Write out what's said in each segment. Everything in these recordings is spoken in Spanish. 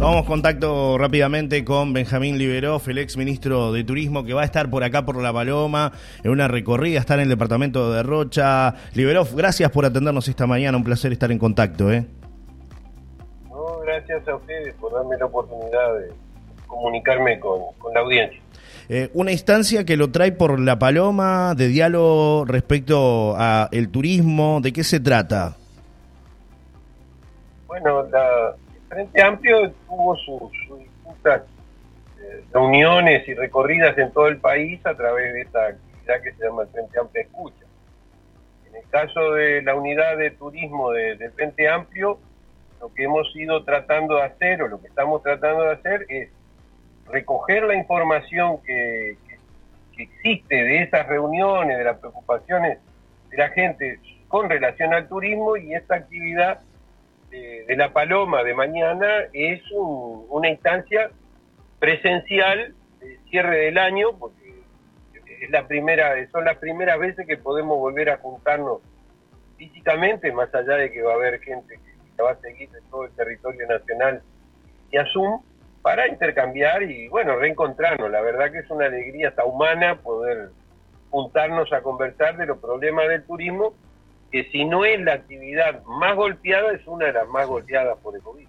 Tomamos contacto rápidamente con Benjamín Liberoff, el ex ministro de Turismo, que va a estar por acá por La Paloma en una recorrida, está en el departamento de Rocha. Liberoff, gracias por atendernos esta mañana, un placer estar en contacto. ¿eh? No, gracias a ustedes por darme la oportunidad de comunicarme con, la audiencia. Eh, una instancia que lo trae por La Paloma, de diálogo respecto al turismo, ¿de qué se trata? Bueno, la, Frente Amplio tuvo sus, eh, reuniones y recorridas en todo el país a través de esta actividad que se llama el Frente Amplio Escucha. En el caso de la unidad de turismo del de Frente Amplio, lo que hemos ido tratando de hacer o lo que estamos tratando de hacer es recoger la información que, que existe de esas reuniones, de las preocupaciones de la gente con relación al turismo y esta actividad de, la Paloma de mañana es una instancia presencial de cierre del año, porque es la primera, son las primeras veces que podemos volver a juntarnos físicamente, más allá de que va a haber gente que va a seguir en todo el territorio nacional y a Zoom, para intercambiar y bueno, reencontrarnos. La verdad que es una alegría hasta humana poder juntarnos a conversar de los problemas del turismo que si no es la actividad más golpeada, es una de las más golpeadas por el COVID.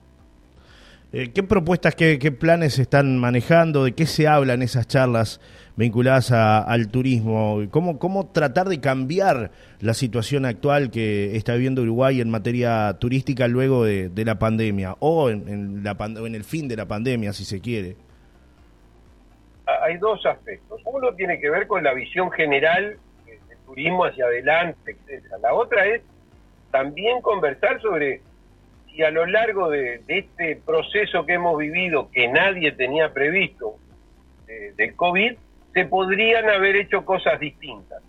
Eh, ¿Qué propuestas, qué, planes se están manejando? ¿De qué se habla en esas charlas vinculadas al turismo? ¿Cómo, ¿Cómo tratar de cambiar la situación actual que está viviendo Uruguay en materia turística luego de, la pandemia o en, la, en el fin de la pandemia, si se quiere? Hay dos aspectos. Uno tiene que ver con la visión general turismo hacia adelante, etcétera. La otra es también conversar sobre si a lo largo de, este proceso que hemos vivido, que nadie tenía previsto del COVID, se podrían haber hecho cosas distintas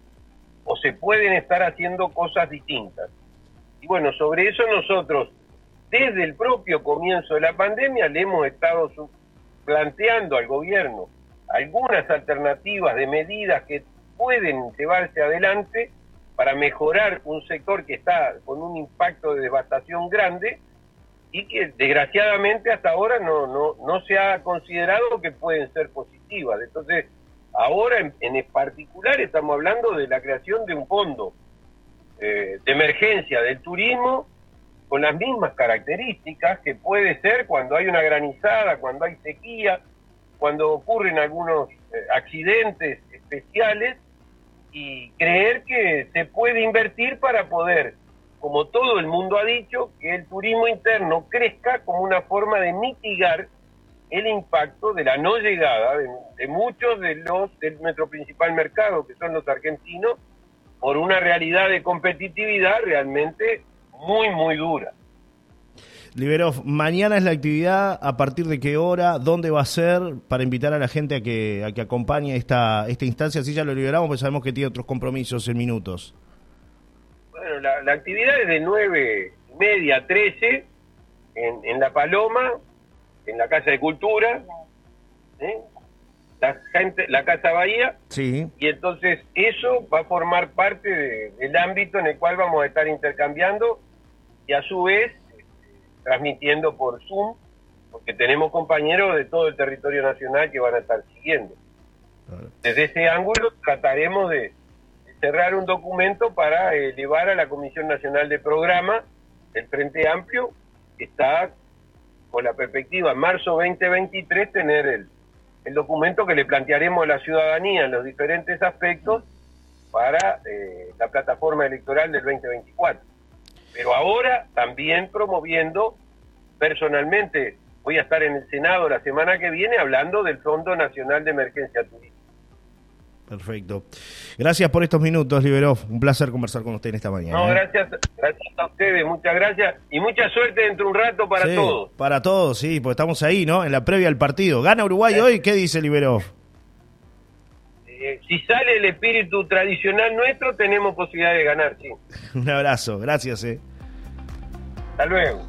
o se pueden estar haciendo cosas distintas. Y bueno, sobre eso nosotros, desde el propio comienzo de la pandemia, le hemos estado planteando al gobierno algunas alternativas de medidas que pueden llevarse adelante para mejorar un sector que está con un impacto de devastación grande y que desgraciadamente hasta ahora no, no, no se ha considerado que pueden ser positivas. Entonces, ahora en, en particular estamos hablando de la creación de un fondo eh, de emergencia del turismo con las mismas características que puede ser cuando hay una granizada, cuando hay sequía, cuando ocurren algunos eh, accidentes especiales y creer que se puede invertir para poder, como todo el mundo ha dicho, que el turismo interno crezca como una forma de mitigar el impacto de la no llegada de, muchos de los de nuestro principal mercado, que son los argentinos, por una realidad de competitividad realmente muy, muy dura. Liberov, mañana es la actividad, ¿a partir de qué hora? ¿Dónde va a ser? Para invitar a la gente a que, a que acompañe esta, esta instancia, así ya lo liberamos, pues sabemos que tiene otros compromisos en minutos. Bueno, la, actividad es de nueve y media a 13 en, en La Paloma, en la Casa de Cultura, ¿eh? la, gente, la Casa Bahía, sí. y entonces eso va a formar parte del ámbito en el cual vamos a estar intercambiando y a su vez transmitiendo por Zoom, porque tenemos compañeros de todo el territorio nacional que van a estar siguiendo. Desde ese ángulo trataremos de, cerrar un documento para elevar a la Comisión Nacional de Programa el Frente Amplio, que está con la perspectiva marzo 2023 tener el, el documento que le plantearemos a la ciudadanía en los diferentes aspectos para eh, la plataforma electoral del 2024 pero ahora también promoviendo personalmente, voy a estar en el Senado la semana que viene hablando del Fondo Nacional de Emergencia Turística. Perfecto. Gracias por estos minutos, Liberov. Un placer conversar con usted en esta mañana. No, ¿eh? gracias, gracias a ustedes, muchas gracias y mucha suerte dentro de un rato para todos. Para todos, sí, porque estamos ahí, ¿no? En la previa al partido. ¿Gana Uruguay hoy? ¿Qué dice Liberov? Eh, si sale el espíritu tradicional nuestro, tenemos posibilidad de ganar, sí. un abrazo, gracias, eh. Hasta luego.